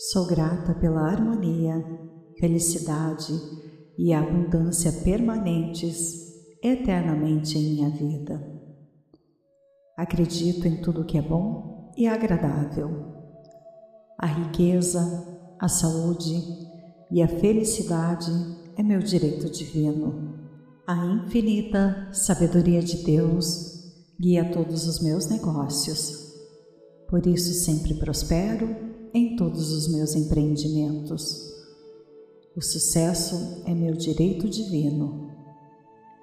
Sou grata pela harmonia, felicidade e abundância permanentes eternamente em minha vida. Acredito em tudo que é bom e agradável. A riqueza, a saúde e a felicidade é meu direito divino. A infinita sabedoria de Deus guia todos os meus negócios. Por isso sempre prospero em todos os meus empreendimentos. O sucesso é meu direito divino.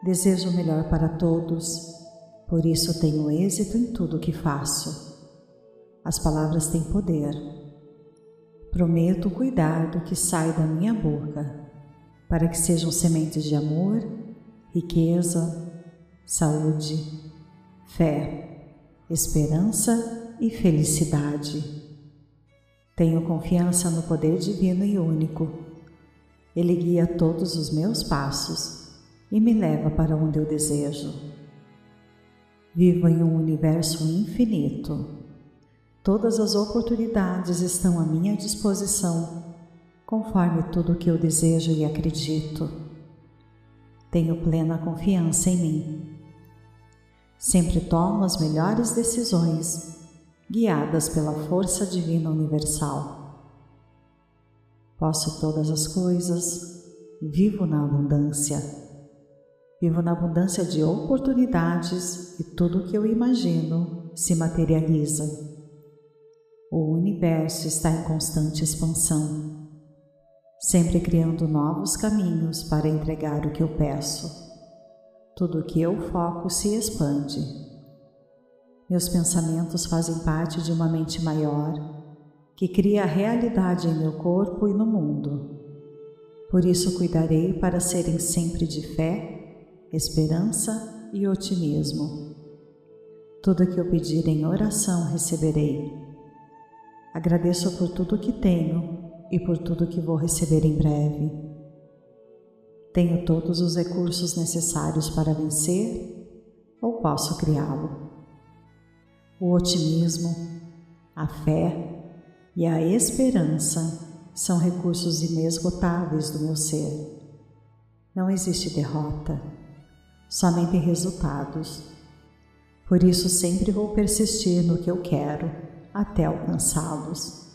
Desejo o melhor para todos, por isso tenho êxito em tudo o que faço. As palavras têm poder. Prometo cuidar do que sai da minha boca, para que sejam sementes de amor, riqueza, saúde, fé, esperança e felicidade. Tenho confiança no poder divino e único. Ele guia todos os meus passos e me leva para onde eu desejo. Vivo em um universo infinito. Todas as oportunidades estão à minha disposição, conforme tudo o que eu desejo e acredito. Tenho plena confiança em mim. Sempre tomo as melhores decisões guiadas pela força divina universal. Posso todas as coisas, vivo na abundância. Vivo na abundância de oportunidades e tudo o que eu imagino se materializa. O universo está em constante expansão, sempre criando novos caminhos para entregar o que eu peço. Tudo o que eu foco se expande meus pensamentos fazem parte de uma mente maior que cria a realidade em meu corpo e no mundo. Por isso cuidarei para serem sempre de fé, esperança e otimismo. Tudo que eu pedir em oração receberei. Agradeço por tudo que tenho e por tudo que vou receber em breve. Tenho todos os recursos necessários para vencer ou posso criá-lo? O otimismo, a fé e a esperança são recursos inesgotáveis do meu ser. Não existe derrota, somente resultados. Por isso sempre vou persistir no que eu quero até alcançá-los.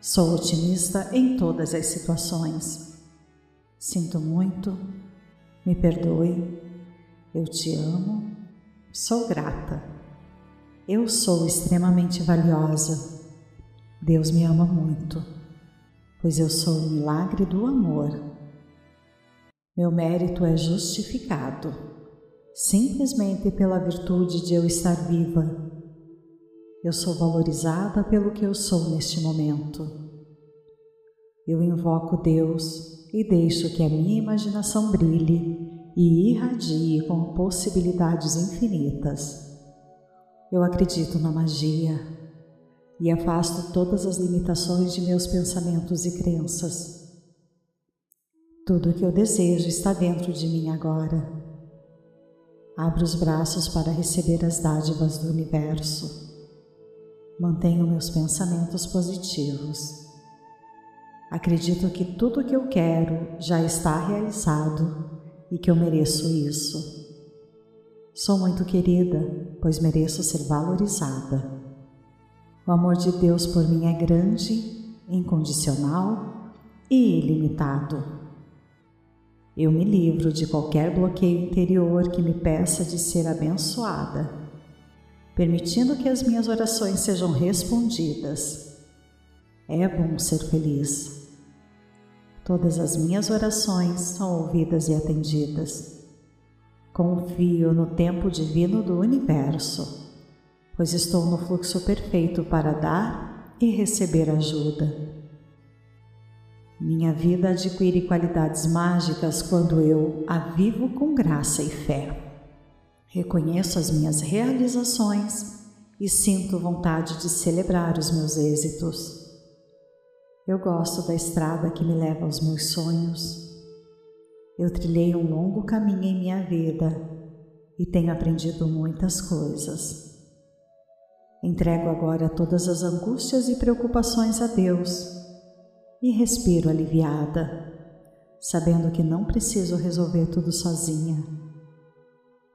Sou otimista em todas as situações. Sinto muito, me perdoe, eu te amo, sou grata. Eu sou extremamente valiosa. Deus me ama muito, pois eu sou o milagre do amor. Meu mérito é justificado simplesmente pela virtude de eu estar viva. Eu sou valorizada pelo que eu sou neste momento. Eu invoco Deus e deixo que a minha imaginação brilhe e irradie com possibilidades infinitas. Eu acredito na magia e afasto todas as limitações de meus pensamentos e crenças. Tudo o que eu desejo está dentro de mim agora. Abro os braços para receber as dádivas do universo. Mantenho meus pensamentos positivos. Acredito que tudo o que eu quero já está realizado e que eu mereço isso. Sou muito querida, pois mereço ser valorizada. O amor de Deus por mim é grande, incondicional e ilimitado. Eu me livro de qualquer bloqueio interior que me peça de ser abençoada, permitindo que as minhas orações sejam respondidas. É bom ser feliz. Todas as minhas orações são ouvidas e atendidas. Confio no tempo divino do universo, pois estou no fluxo perfeito para dar e receber ajuda. Minha vida adquire qualidades mágicas quando eu a vivo com graça e fé. Reconheço as minhas realizações e sinto vontade de celebrar os meus êxitos. Eu gosto da estrada que me leva aos meus sonhos eu trilhei um longo caminho em minha vida e tenho aprendido muitas coisas. Entrego agora todas as angústias e preocupações a Deus e respiro aliviada, sabendo que não preciso resolver tudo sozinha.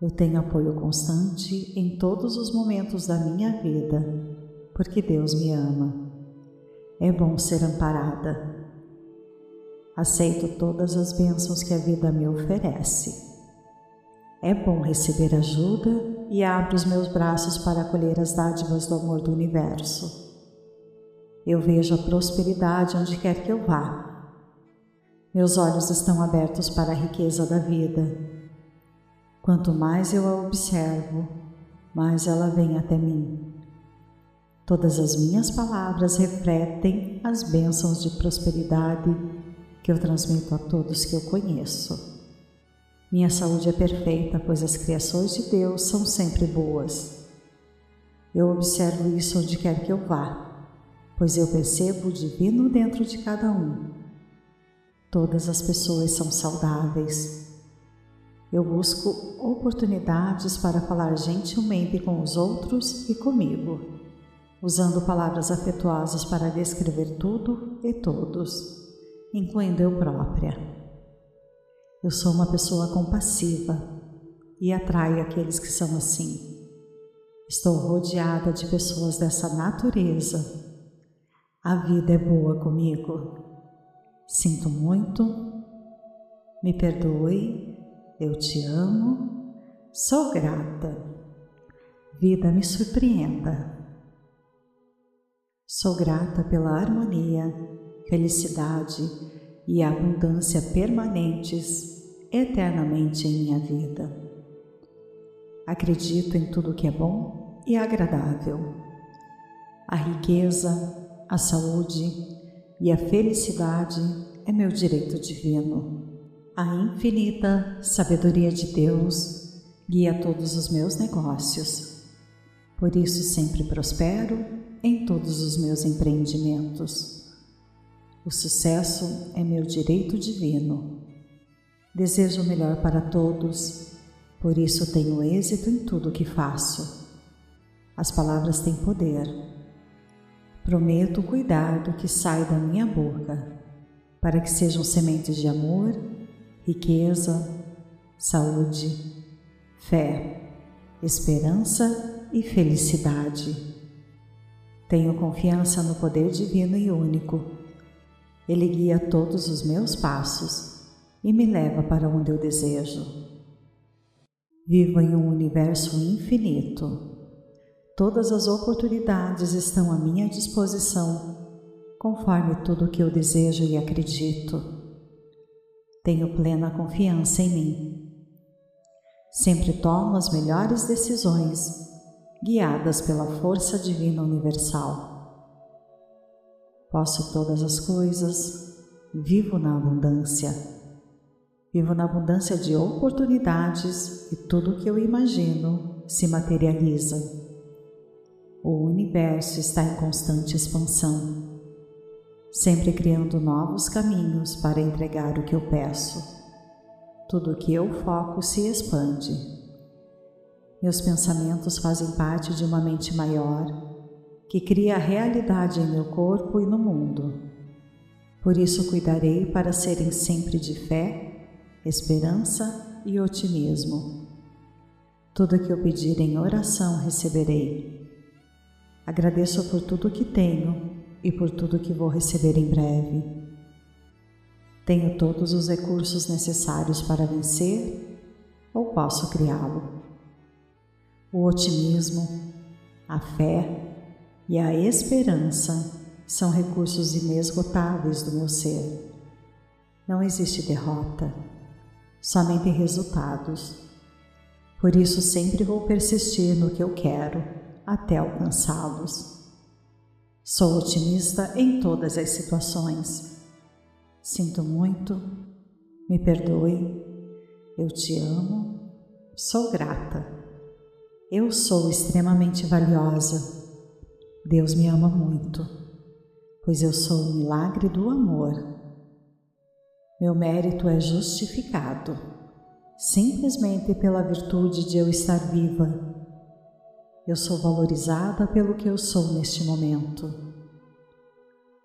Eu tenho apoio constante em todos os momentos da minha vida, porque Deus me ama. É bom ser amparada. Aceito todas as bênçãos que a vida me oferece. É bom receber ajuda e abro os meus braços para acolher as dádivas do amor do universo. Eu vejo a prosperidade onde quer que eu vá. Meus olhos estão abertos para a riqueza da vida. Quanto mais eu a observo, mais ela vem até mim. Todas as minhas palavras refletem as bênçãos de prosperidade que eu transmito a todos que eu conheço. Minha saúde é perfeita, pois as criações de Deus são sempre boas. Eu observo isso onde quer que eu vá, pois eu percebo o divino dentro de cada um. Todas as pessoas são saudáveis. Eu busco oportunidades para falar gentilmente com os outros e comigo, usando palavras afetuosas para descrever tudo e todos, incluindo eu própria. Eu sou uma pessoa compassiva e atraio aqueles que são assim. Estou rodeada de pessoas dessa natureza. A vida é boa comigo. Sinto muito. Me perdoe. Eu te amo. Sou grata. Vida me surpreenda. Sou grata pela harmonia, felicidade e abundância permanentes eternamente em minha vida. Acredito em tudo que é bom e agradável. A riqueza, a saúde e a felicidade é meu direito divino. A infinita sabedoria de Deus guia todos os meus negócios. Por isso sempre prospero em todos os meus empreendimentos. O sucesso é meu direito divino. Desejo o melhor para todos, por isso tenho êxito em tudo o que faço. As palavras têm poder. Prometo cuidar do que sai da minha boca, para que sejam sementes de amor, riqueza, saúde, fé, esperança e felicidade. Tenho confiança no poder divino e único ele guia todos os meus passos e me leva para onde eu desejo. Vivo em um universo infinito. Todas as oportunidades estão à minha disposição, conforme tudo o que eu desejo e acredito. Tenho plena confiança em mim. Sempre tomo as melhores decisões, guiadas pela força divina universal. Posso todas as coisas, vivo na abundância. Vivo na abundância de oportunidades e tudo o que eu imagino se materializa. O universo está em constante expansão, sempre criando novos caminhos para entregar o que eu peço. Tudo o que eu foco se expande. Meus pensamentos fazem parte de uma mente maior que cria a realidade em meu corpo e no mundo. Por isso cuidarei para serem sempre de fé, esperança e otimismo. Tudo que eu pedir em oração receberei. Agradeço por tudo que tenho e por tudo que vou receber em breve. Tenho todos os recursos necessários para vencer ou posso criá-lo. O otimismo, a fé, e a esperança são recursos inesgotáveis do meu ser. Não existe derrota, somente resultados. Por isso sempre vou persistir no que eu quero até alcançá-los. Sou otimista em todas as situações. Sinto muito, me perdoe, eu te amo, sou grata. Eu sou extremamente valiosa Deus me ama muito, pois eu sou o milagre do amor. Meu mérito é justificado simplesmente pela virtude de eu estar viva. Eu sou valorizada pelo que eu sou neste momento.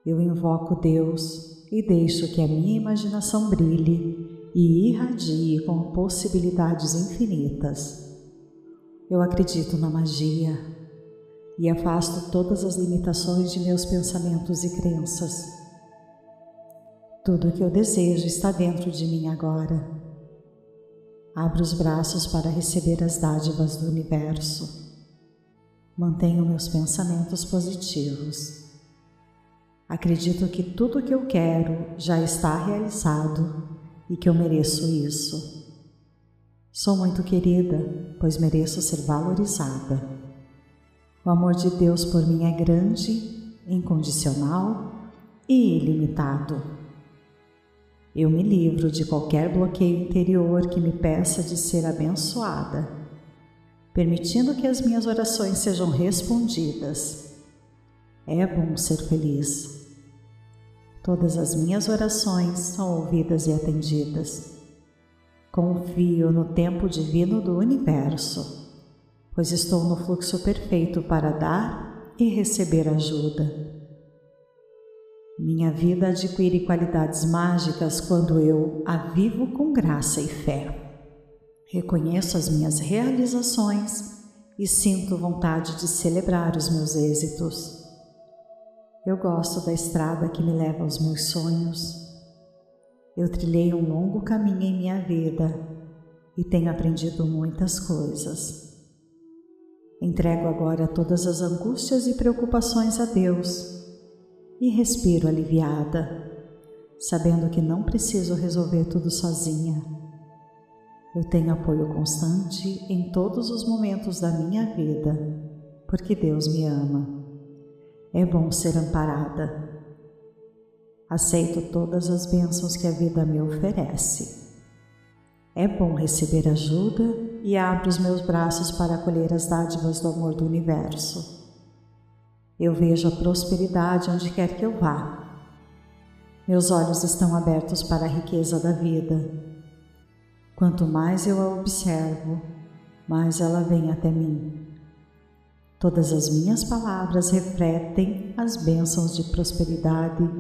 Eu invoco Deus e deixo que a minha imaginação brilhe e irradie com possibilidades infinitas. Eu acredito na magia e afasto todas as limitações de meus pensamentos e crenças. Tudo o que eu desejo está dentro de mim agora. Abro os braços para receber as dádivas do universo. Mantenho meus pensamentos positivos. Acredito que tudo o que eu quero já está realizado e que eu mereço isso. Sou muito querida, pois mereço ser valorizada. O amor de Deus por mim é grande, incondicional e ilimitado. Eu me livro de qualquer bloqueio interior que me peça de ser abençoada permitindo que as minhas orações sejam respondidas. É bom ser feliz. Todas as minhas orações são ouvidas e atendidas. Confio no tempo divino do universo, pois estou no fluxo perfeito para dar e receber ajuda. Minha vida adquire qualidades mágicas quando eu a vivo com graça e fé. Reconheço as minhas realizações e sinto vontade de celebrar os meus êxitos. Eu gosto da estrada que me leva aos meus sonhos. Eu trilhei um longo caminho em minha vida e tenho aprendido muitas coisas. Entrego agora todas as angústias e preocupações a Deus e respiro aliviada, sabendo que não preciso resolver tudo sozinha eu tenho apoio constante em todos os momentos da minha vida, porque Deus me ama. É bom ser amparada. Aceito todas as bênçãos que a vida me oferece. É bom receber ajuda e abro os meus braços para acolher as dádivas do amor do universo. Eu vejo a prosperidade onde quer que eu vá. Meus olhos estão abertos para a riqueza da vida Quanto mais eu a observo, mais ela vem até mim. Todas as minhas palavras refletem as bênçãos de prosperidade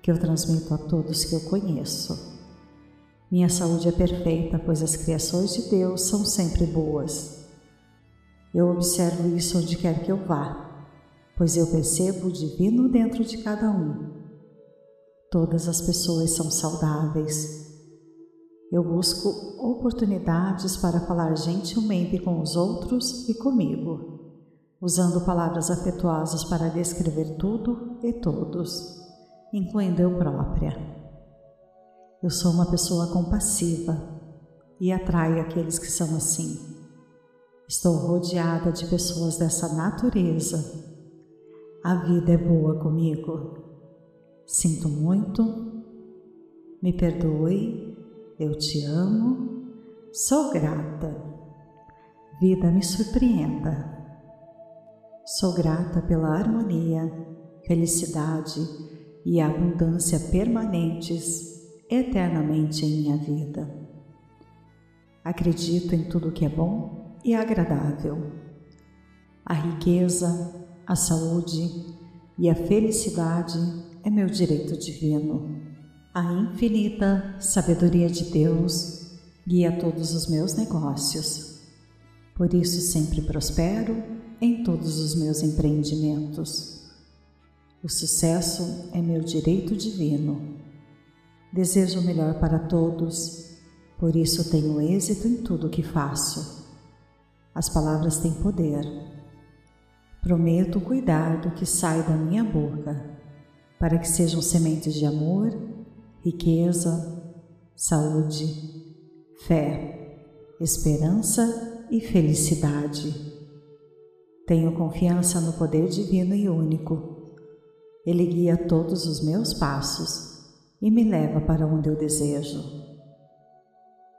que eu transmito a todos que eu conheço. Minha saúde é perfeita, pois as criações de Deus são sempre boas. Eu observo isso onde quer que eu vá, pois eu percebo o divino dentro de cada um. Todas as pessoas são saudáveis, eu busco oportunidades para falar gentilmente com os outros e comigo, usando palavras afetuosas para descrever tudo e todos, incluindo eu própria. Eu sou uma pessoa compassiva e atraio aqueles que são assim. Estou rodeada de pessoas dessa natureza. A vida é boa comigo. Sinto muito, me perdoe eu te amo, sou grata. Vida me surpreenda. Sou grata pela harmonia, felicidade e abundância permanentes eternamente em minha vida. Acredito em tudo que é bom e agradável. A riqueza, a saúde e a felicidade é meu direito divino. A infinita sabedoria de Deus guia todos os meus negócios. Por isso sempre prospero em todos os meus empreendimentos. O sucesso é meu direito divino. Desejo o melhor para todos, por isso tenho êxito em tudo o que faço. As palavras têm poder. Prometo cuidar do que sai da minha boca, para que sejam sementes de amor riqueza, saúde, fé, esperança e felicidade. Tenho confiança no poder divino e único. Ele guia todos os meus passos e me leva para onde eu desejo.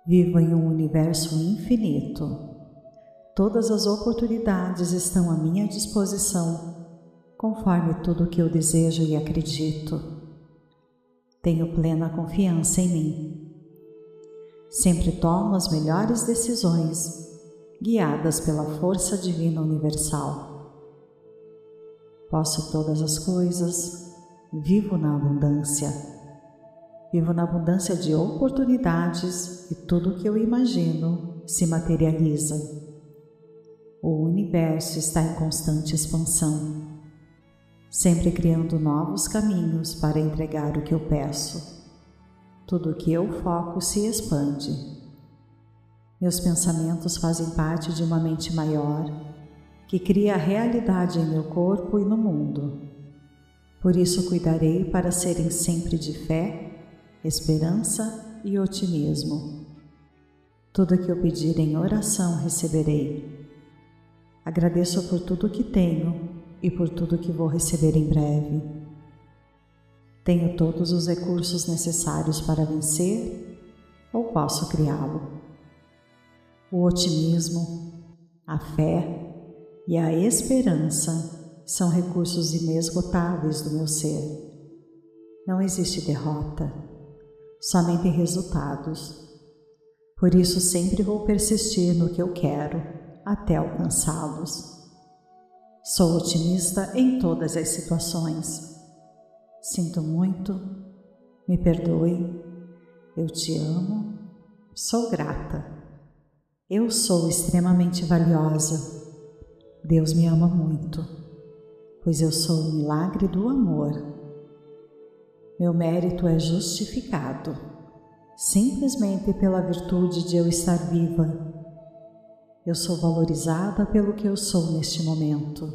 Vivo em um universo infinito. Todas as oportunidades estão à minha disposição, conforme tudo o que eu desejo e acredito. Tenho plena confiança em mim. Sempre tomo as melhores decisões guiadas pela força divina universal. Posso todas as coisas, vivo na abundância. Vivo na abundância de oportunidades e tudo o que eu imagino se materializa. O universo está em constante expansão, sempre criando novos caminhos para entregar o que eu peço. Tudo o que eu foco se expande meus pensamentos fazem parte de uma mente maior que cria a realidade em meu corpo e no mundo. Por isso cuidarei para serem sempre de fé, esperança e otimismo. Tudo que eu pedir em oração receberei. Agradeço por tudo que tenho e por tudo que vou receber em breve. Tenho todos os recursos necessários para vencer ou posso criá-lo? O otimismo, a fé e a esperança são recursos inesgotáveis do meu ser. Não existe derrota, somente resultados. Por isso sempre vou persistir no que eu quero até alcançá-los. Sou otimista em todas as situações. Sinto muito, me perdoe, eu te amo, sou grata. Eu sou extremamente valiosa. Deus me ama muito, pois eu sou o milagre do amor. Meu mérito é justificado simplesmente pela virtude de eu estar viva. Eu sou valorizada pelo que eu sou neste momento.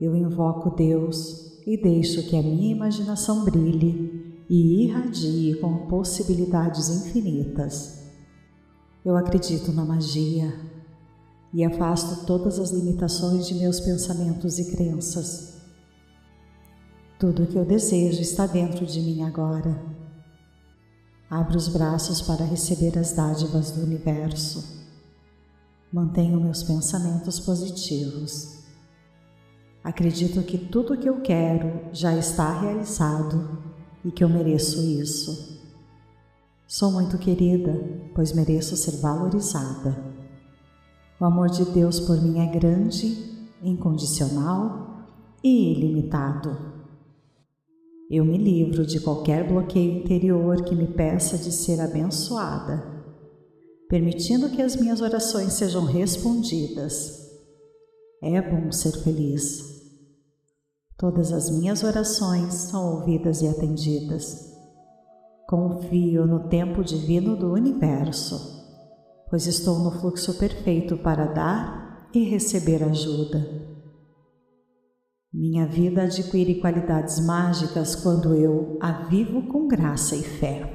Eu invoco Deus e deixo que a minha imaginação brilhe e irradie com possibilidades infinitas. Eu acredito na magia e afasto todas as limitações de meus pensamentos e crenças. Tudo o que eu desejo está dentro de mim agora. Abro os braços para receber as dádivas do universo. Mantenho meus pensamentos positivos. Acredito que tudo o que eu quero já está realizado e que eu mereço isso. Sou muito querida, pois mereço ser valorizada. O amor de Deus por mim é grande, incondicional e ilimitado. Eu me livro de qualquer bloqueio interior que me peça de ser abençoada, permitindo que as minhas orações sejam respondidas. É bom ser feliz. Todas as minhas orações são ouvidas e atendidas. Confio no tempo divino do universo, pois estou no fluxo perfeito para dar e receber ajuda. Minha vida adquire qualidades mágicas quando eu a vivo com graça e fé.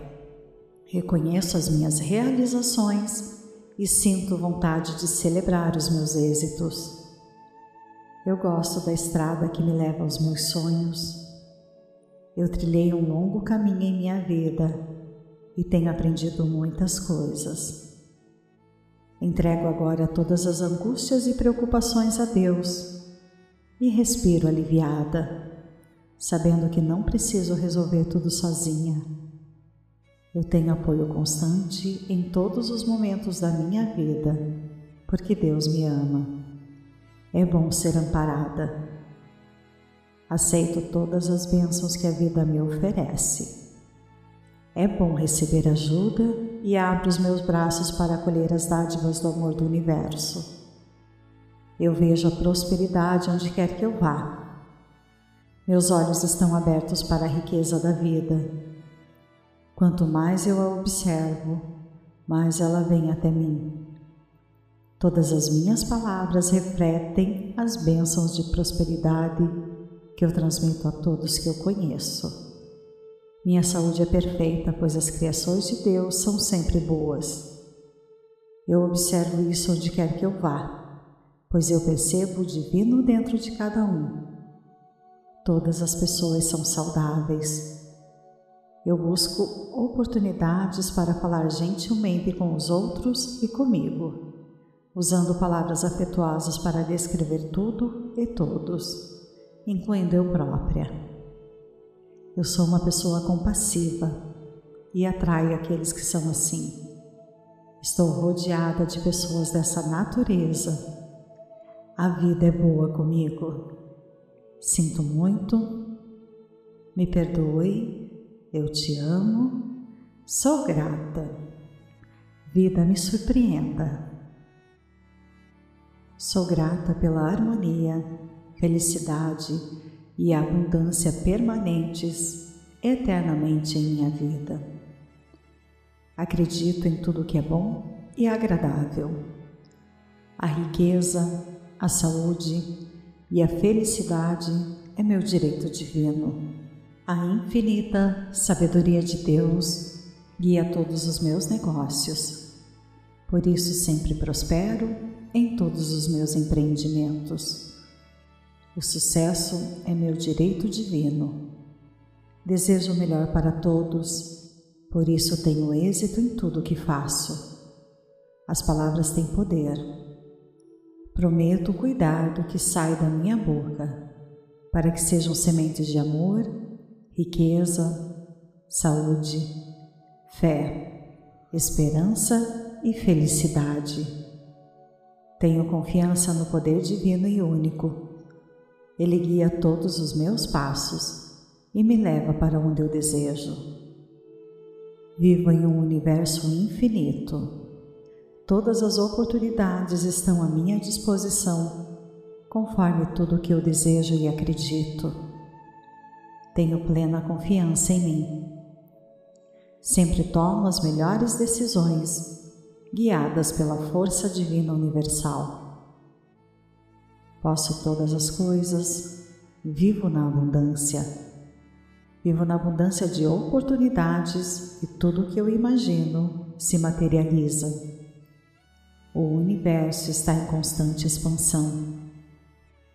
Reconheço as minhas realizações e sinto vontade de celebrar os meus êxitos. Eu gosto da estrada que me leva aos meus sonhos eu trilhei um longo caminho em minha vida e tenho aprendido muitas coisas. Entrego agora todas as angústias e preocupações a Deus e respiro aliviada, sabendo que não preciso resolver tudo sozinha. Eu tenho apoio constante em todos os momentos da minha vida, porque Deus me ama. É bom ser amparada Aceito todas as bênçãos que a vida me oferece. É bom receber ajuda e abro os meus braços para acolher as dádivas do amor do universo. Eu vejo a prosperidade onde quer que eu vá. Meus olhos estão abertos para a riqueza da vida. Quanto mais eu a observo, mais ela vem até mim. Todas as minhas palavras refletem as bênçãos de prosperidade que eu transmito a todos que eu conheço. Minha saúde é perfeita, pois as criações de Deus são sempre boas. Eu observo isso onde quer que eu vá, pois eu percebo o divino dentro de cada um. Todas as pessoas são saudáveis. Eu busco oportunidades para falar gentilmente com os outros e comigo, usando palavras afetuosas para descrever tudo e todos incluindo eu própria. Eu sou uma pessoa compassiva e atraio aqueles que são assim. Estou rodeada de pessoas dessa natureza. A vida é boa comigo. Sinto muito. Me perdoe. Eu te amo. Sou grata. Vida me surpreenda. Sou grata pela harmonia, felicidade e abundância permanentes eternamente em minha vida. Acredito em tudo que é bom e agradável. A riqueza, a saúde e a felicidade é meu direito divino. A infinita sabedoria de Deus guia todos os meus negócios. Por isso sempre prospero em todos os meus empreendimentos. O sucesso é meu direito divino. Desejo o melhor para todos, por isso tenho êxito em tudo o que faço. As palavras têm poder. Prometo cuidar do que sai da minha boca, para que sejam sementes de amor, riqueza, saúde, fé, esperança e felicidade. Tenho confiança no poder divino e único ele guia todos os meus passos e me leva para onde eu desejo. Vivo em um universo infinito. Todas as oportunidades estão à minha disposição, conforme tudo o que eu desejo e acredito. Tenho plena confiança em mim. Sempre tomo as melhores decisões, guiadas pela força divina universal. Posso todas as coisas, vivo na abundância. Vivo na abundância de oportunidades e tudo o que eu imagino se materializa. O universo está em constante expansão,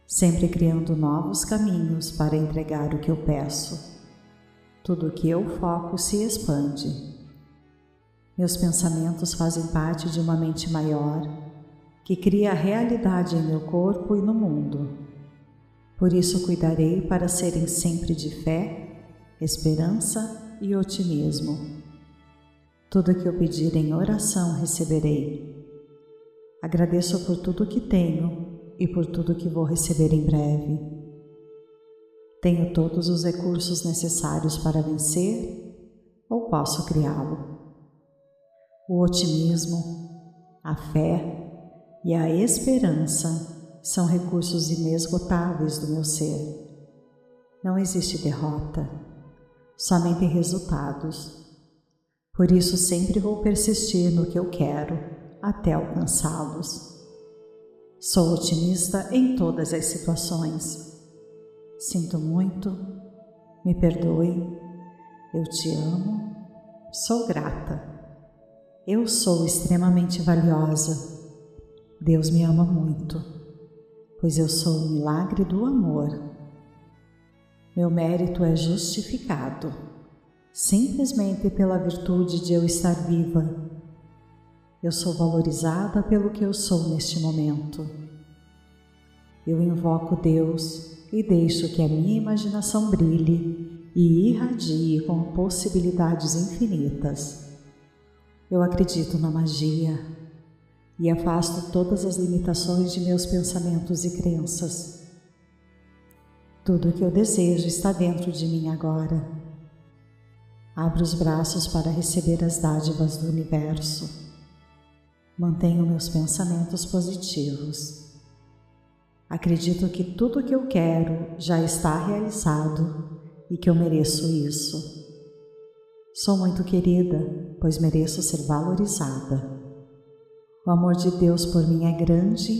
sempre criando novos caminhos para entregar o que eu peço. Tudo o que eu foco se expande. Meus pensamentos fazem parte de uma mente maior que cria a realidade em meu corpo e no mundo. Por isso cuidarei para serem sempre de fé, esperança e otimismo. Tudo que eu pedir em oração receberei. Agradeço por tudo que tenho e por tudo que vou receber em breve. Tenho todos os recursos necessários para vencer ou posso criá-lo. O otimismo, a fé, e a esperança são recursos inesgotáveis do meu ser. Não existe derrota, somente resultados. Por isso sempre vou persistir no que eu quero até alcançá-los. Sou otimista em todas as situações. Sinto muito, me perdoe, eu te amo, sou grata. Eu sou extremamente valiosa Deus me ama muito, pois eu sou o milagre do amor. Meu mérito é justificado simplesmente pela virtude de eu estar viva. Eu sou valorizada pelo que eu sou neste momento. Eu invoco Deus e deixo que a minha imaginação brilhe e irradie com possibilidades infinitas. Eu acredito na magia, e afasto todas as limitações de meus pensamentos e crenças. Tudo o que eu desejo está dentro de mim agora. Abro os braços para receber as dádivas do universo. Mantenho meus pensamentos positivos. Acredito que tudo o que eu quero já está realizado e que eu mereço isso. Sou muito querida, pois mereço ser valorizada. O amor de Deus por mim é grande,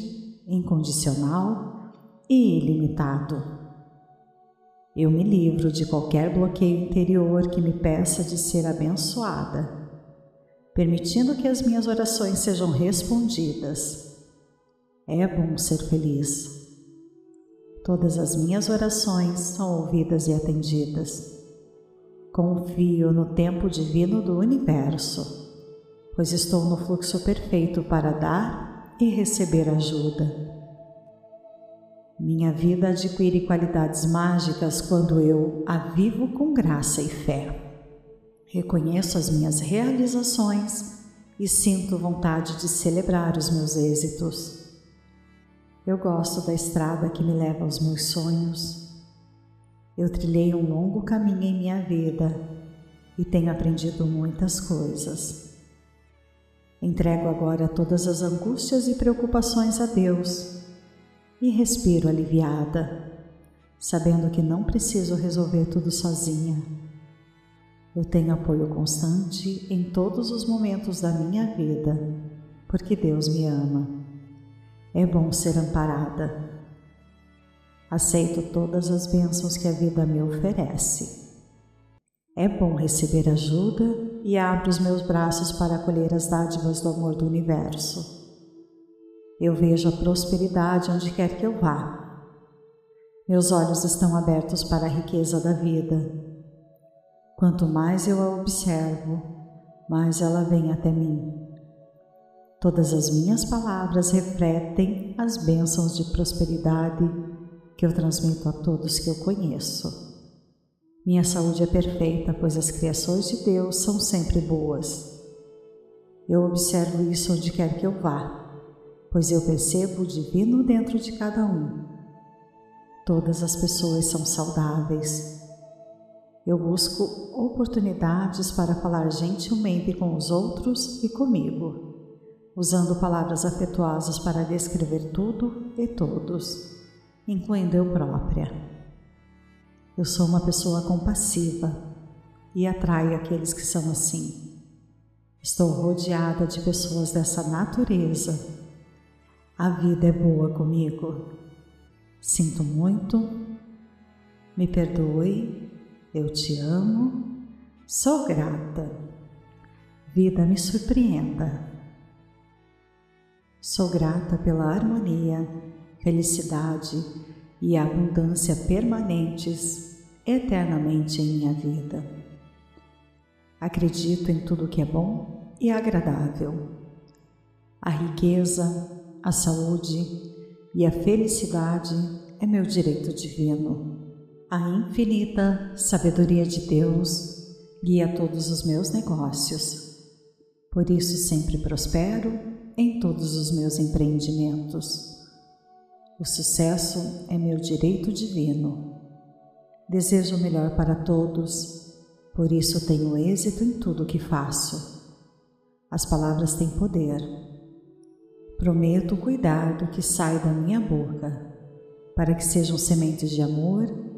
incondicional e ilimitado. Eu me livro de qualquer bloqueio interior que me peça de ser abençoada, permitindo que as minhas orações sejam respondidas. É bom ser feliz. Todas as minhas orações são ouvidas e atendidas. Confio no tempo divino do universo pois estou no fluxo perfeito para dar e receber ajuda. Minha vida adquire qualidades mágicas quando eu a vivo com graça e fé. Reconheço as minhas realizações e sinto vontade de celebrar os meus êxitos. Eu gosto da estrada que me leva aos meus sonhos. Eu trilhei um longo caminho em minha vida e tenho aprendido muitas coisas. Entrego agora todas as angústias e preocupações a Deus e respiro aliviada, sabendo que não preciso resolver tudo sozinha. Eu tenho apoio constante em todos os momentos da minha vida, porque Deus me ama. É bom ser amparada. Aceito todas as bênçãos que a vida me oferece. É bom receber ajuda e abro os meus braços para acolher as dádivas do amor do universo. Eu vejo a prosperidade onde quer que eu vá. Meus olhos estão abertos para a riqueza da vida. Quanto mais eu a observo, mais ela vem até mim. Todas as minhas palavras refletem as bênçãos de prosperidade que eu transmito a todos que eu conheço. Minha saúde é perfeita, pois as criações de Deus são sempre boas. Eu observo isso onde quer que eu vá, pois eu percebo o divino dentro de cada um. Todas as pessoas são saudáveis. Eu busco oportunidades para falar gentilmente com os outros e comigo usando palavras afetuosas para descrever tudo e todos, incluindo eu própria. Eu sou uma pessoa compassiva e atraio aqueles que são assim. Estou rodeada de pessoas dessa natureza. A vida é boa comigo. Sinto muito. Me perdoe. Eu te amo. Sou grata. Vida me surpreenda. Sou grata pela harmonia, felicidade e abundância permanentes eternamente em minha vida. Acredito em tudo que é bom e agradável. A riqueza, a saúde e a felicidade é meu direito divino. A infinita sabedoria de Deus guia todos os meus negócios. Por isso sempre prospero em todos os meus empreendimentos. O sucesso é meu direito divino. Desejo o melhor para todos, por isso tenho êxito em tudo o que faço. As palavras têm poder. Prometo cuidar do que sai da minha boca, para que sejam sementes de amor,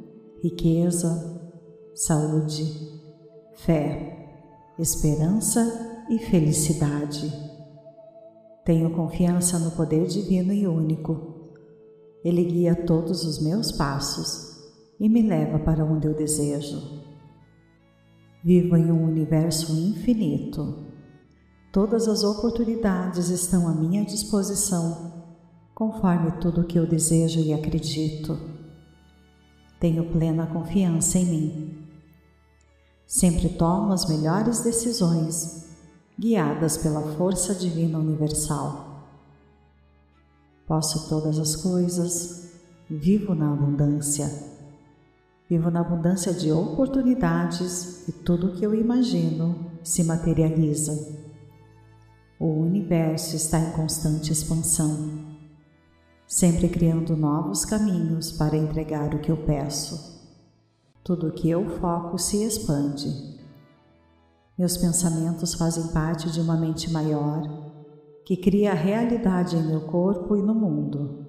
riqueza, saúde, fé, esperança e felicidade. Tenho confiança no poder divino e único. Ele guia todos os meus passos e me leva para onde eu desejo. Vivo em um universo infinito. Todas as oportunidades estão à minha disposição, conforme tudo o que eu desejo e acredito. Tenho plena confiança em mim. Sempre tomo as melhores decisões guiadas pela força divina universal. Posso todas as coisas, vivo na abundância. Vivo na abundância de oportunidades e tudo o que eu imagino se materializa. O universo está em constante expansão, sempre criando novos caminhos para entregar o que eu peço. Tudo o que eu foco se expande meus pensamentos fazem parte de uma mente maior que cria a realidade em meu corpo e no mundo.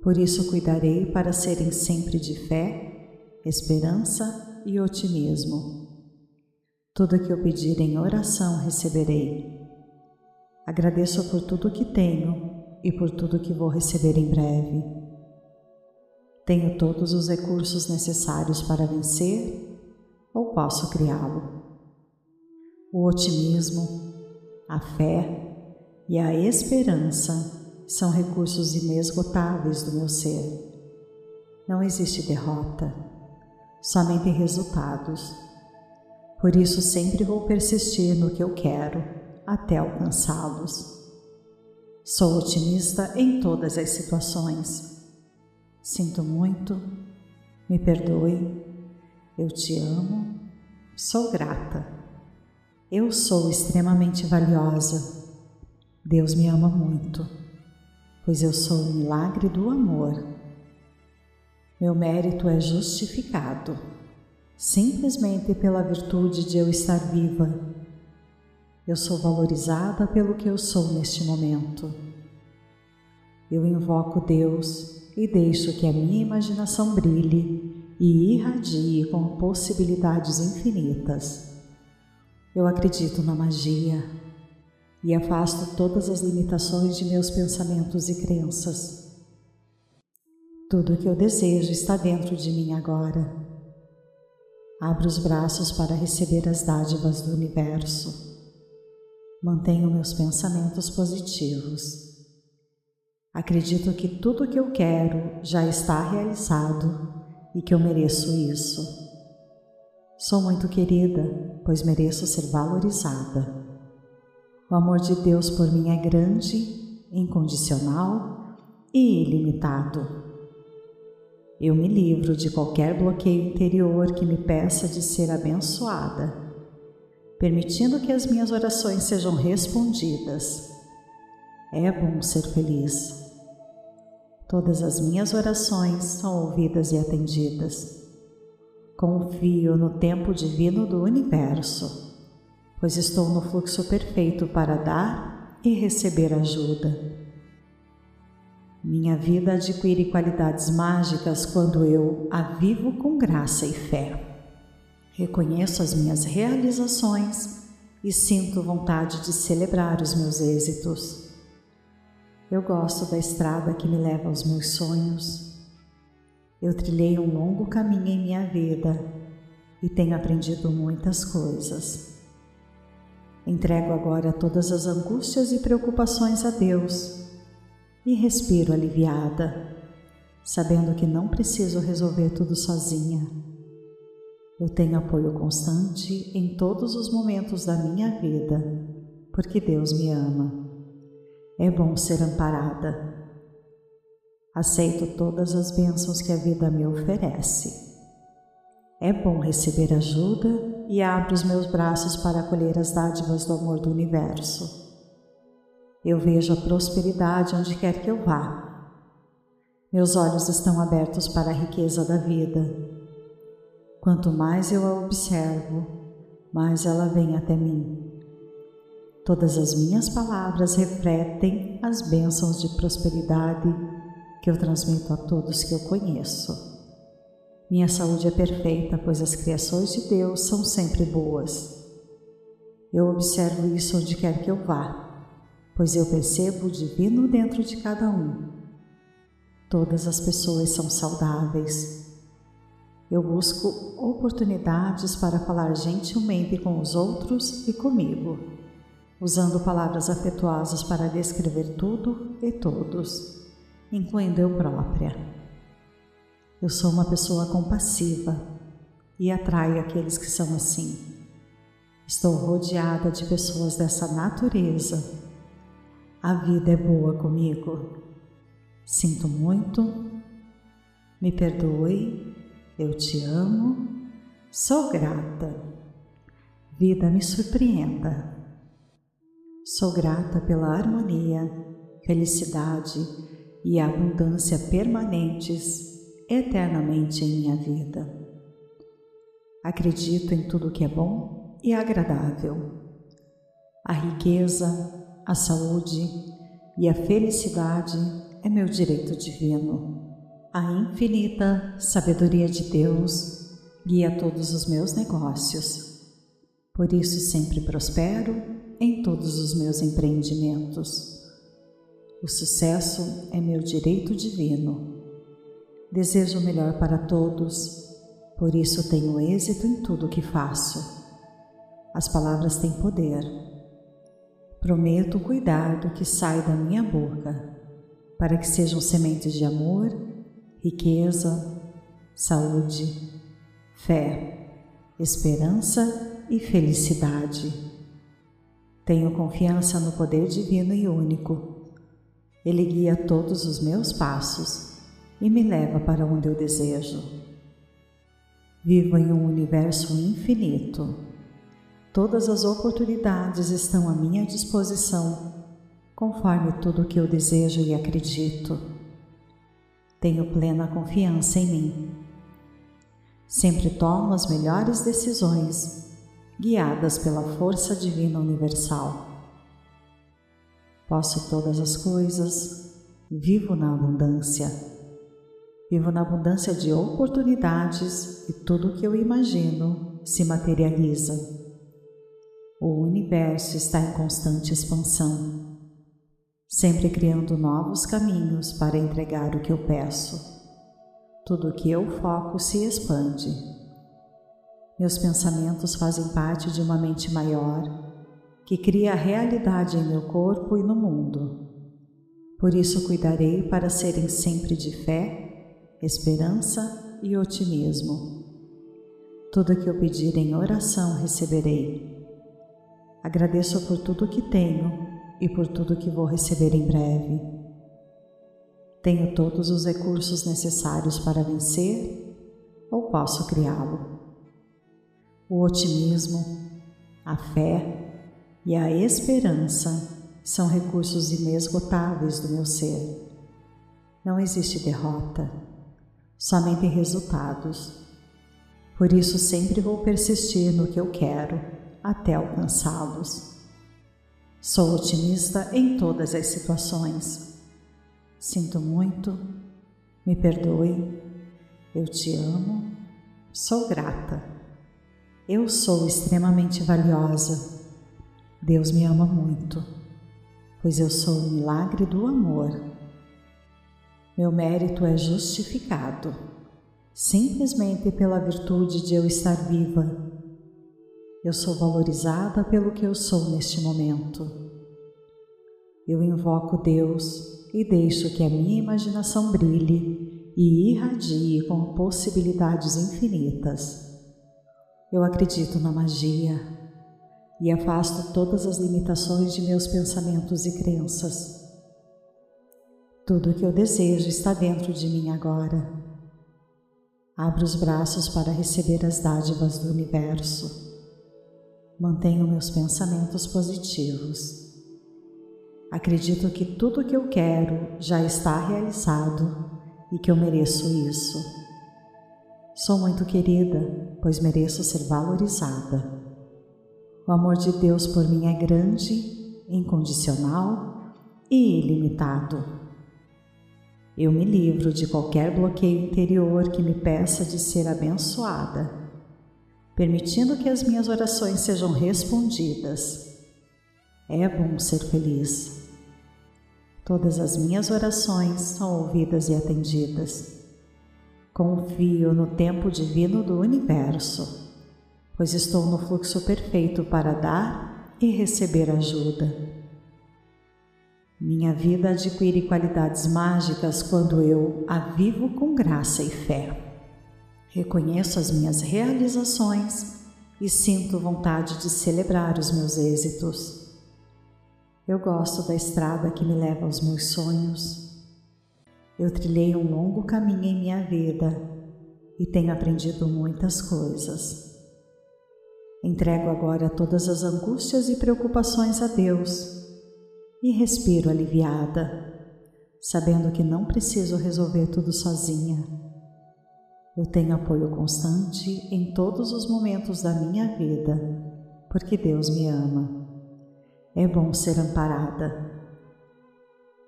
Por isso cuidarei para serem sempre de fé, esperança e otimismo. Tudo que eu pedir em oração receberei. Agradeço por tudo que tenho e por tudo que vou receber em breve. Tenho todos os recursos necessários para vencer ou posso criá-lo o otimismo, a fé e a esperança são recursos inesgotáveis do meu ser. Não existe derrota, somente resultados. Por isso sempre vou persistir no que eu quero até alcançá-los. Sou otimista em todas as situações. Sinto muito, me perdoe, eu te amo, sou grata. Eu sou extremamente valiosa. Deus me ama muito, pois eu sou o milagre do amor. Meu mérito é justificado simplesmente pela virtude de eu estar viva. Eu sou valorizada pelo que eu sou neste momento. Eu invoco Deus e deixo que a minha imaginação brilhe e irradie com possibilidades infinitas. Eu acredito na magia e afasto todas as limitações de meus pensamentos e crenças. Tudo o que eu desejo está dentro de mim agora. Abro os braços para receber as dádivas do universo. Mantenho meus pensamentos positivos. Acredito que tudo o que eu quero já está realizado e que eu mereço isso. Sou muito querida, pois mereço ser valorizada. O amor de Deus por mim é grande, incondicional e ilimitado. Eu me livro de qualquer bloqueio interior que me peça de ser abençoada, permitindo que as minhas orações sejam respondidas. É bom ser feliz. Todas as minhas orações são ouvidas e atendidas. Confio no tempo divino do universo, pois estou no fluxo perfeito para dar e receber ajuda. Minha vida adquire qualidades mágicas quando eu a vivo com graça e fé. Reconheço as minhas realizações e sinto vontade de celebrar os meus êxitos. Eu gosto da estrada que me leva aos meus sonhos. Eu trilhei um longo caminho em minha vida e tenho aprendido muitas coisas. Entrego agora todas as angústias e preocupações a Deus e respiro aliviada, sabendo que não preciso resolver tudo sozinha. Eu tenho apoio constante em todos os momentos da minha vida, porque Deus me ama. É bom ser amparada. Aceito todas as bênçãos que a vida me oferece. É bom receber ajuda e abro os meus braços para acolher as dádivas do amor do universo. Eu vejo a prosperidade onde quer que eu vá. Meus olhos estão abertos para a riqueza da vida. Quanto mais eu a observo, mais ela vem até mim. Todas as minhas palavras refletem as bênçãos de prosperidade que eu transmito a todos que eu conheço. Minha saúde é perfeita, pois as criações de Deus são sempre boas. Eu observo isso onde quer que eu vá, pois eu percebo o divino dentro de cada um. Todas as pessoas são saudáveis. Eu busco oportunidades para falar gentilmente com os outros e comigo usando palavras afetuosas para descrever tudo e todos, incluindo eu própria. Eu sou uma pessoa compassiva e atraio aqueles que são assim. Estou rodeada de pessoas dessa natureza. A vida é boa comigo. Sinto muito. Me perdoe. Eu te amo. Sou grata. Vida me surpreenda. Sou grata pela harmonia, felicidade e abundância permanentes eternamente em minha vida. Acredito em tudo que é bom e agradável. A riqueza, a saúde e a felicidade é meu direito divino. A infinita sabedoria de Deus guia todos os meus negócios. Por isso sempre prospero em todos os meus empreendimentos. O sucesso é meu direito divino. Desejo o melhor para todos, por isso tenho êxito em tudo o que faço. As palavras têm poder. Prometo cuidar do que sai da minha boca, para que sejam sementes de amor, riqueza, saúde, fé, esperança e felicidade. Tenho confiança no poder divino e único. Ele guia todos os meus passos e me leva para onde eu desejo. Vivo em um universo infinito. todas as oportunidades estão à minha disposição, conforme tudo o que eu desejo e acredito. Tenho plena confiança em mim. Sempre tomo as melhores decisões, guiadas pela força divina universal. Posso todas as coisas, vivo na abundância. Vivo na abundância de oportunidades e tudo o que eu imagino se materializa. O universo está em constante expansão, sempre criando novos caminhos para entregar o que eu peço. Tudo o que eu foco se expande. Meus pensamentos fazem parte de uma mente maior que cria a realidade em meu corpo e no mundo. Por isso cuidarei para serem sempre de fé, esperança e otimismo. Tudo que eu pedir em oração receberei. Agradeço por tudo que tenho e por tudo que vou receber em breve. Tenho todos os recursos necessários para vencer ou posso criá-lo. O otimismo, a fé, e a esperança são recursos inesgotáveis do meu ser. Não existe derrota, somente resultados. Por isso sempre vou persistir no que eu quero até alcançá-los. Sou otimista em todas as situações. Sinto muito, me perdoe, eu te amo, sou grata. Eu sou extremamente valiosa Deus me ama muito, pois eu sou o milagre do amor. Meu mérito é justificado simplesmente pela virtude de eu estar viva. Eu sou valorizada pelo que eu sou neste momento. Eu invoco Deus e deixo que a minha imaginação brilhe e irradie com possibilidades infinitas. Eu acredito na magia, e afasto todas as limitações de meus pensamentos e crenças. Tudo o que eu desejo está dentro de mim agora. Abro os braços para receber as dádivas do universo. Mantenho meus pensamentos positivos. Acredito que tudo o que eu quero já está realizado e que eu mereço isso. Sou muito querida, pois mereço ser valorizada. O amor de Deus por mim é grande, incondicional e ilimitado. Eu me livro de qualquer bloqueio interior que me peça de ser abençoada, permitindo que as minhas orações sejam respondidas. É bom ser feliz. Todas as minhas orações são ouvidas e atendidas. Confio no tempo divino do universo pois estou no fluxo perfeito para dar e receber ajuda. Minha vida adquire qualidades mágicas quando eu a vivo com graça e fé. Reconheço as minhas realizações e sinto vontade de celebrar os meus êxitos. Eu gosto da estrada que me leva aos meus sonhos. Eu trilhei um longo caminho em minha vida e tenho aprendido muitas coisas. Entrego agora todas as angústias e preocupações a Deus e respiro aliviada, sabendo que não preciso resolver tudo sozinha. Eu tenho apoio constante em todos os momentos da minha vida, porque Deus me ama. É bom ser amparada.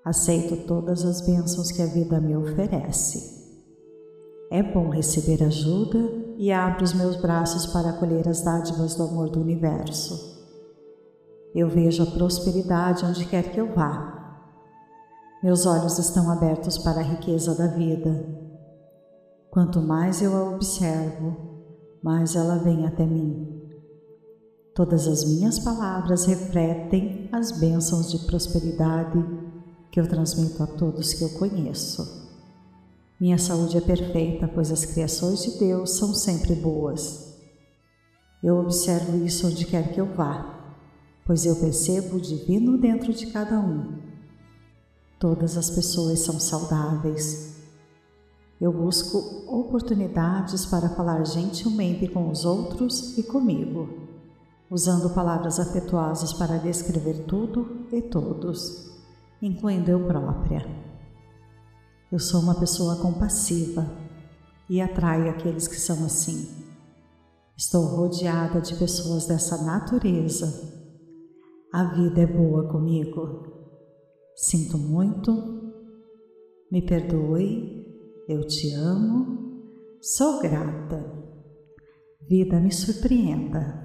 Aceito todas as bênçãos que a vida me oferece. É bom receber ajuda e abro os meus braços para acolher as dádivas do amor do universo. Eu vejo a prosperidade onde quer que eu vá. Meus olhos estão abertos para a riqueza da vida. Quanto mais eu a observo, mais ela vem até mim. Todas as minhas palavras refletem as bênçãos de prosperidade que eu transmito a todos que eu conheço. Minha saúde é perfeita, pois as criações de Deus são sempre boas. Eu observo isso onde quer que eu vá, pois eu percebo o divino dentro de cada um. Todas as pessoas são saudáveis. Eu busco oportunidades para falar gentilmente com os outros e comigo. usando palavras afetuosas para descrever tudo e todos, incluindo eu própria. Eu sou uma pessoa compassiva e atraio aqueles que são assim. Estou rodeada de pessoas dessa natureza. A vida é boa comigo. Sinto muito, me perdoe, eu te amo, sou grata. Vida me surpreenda.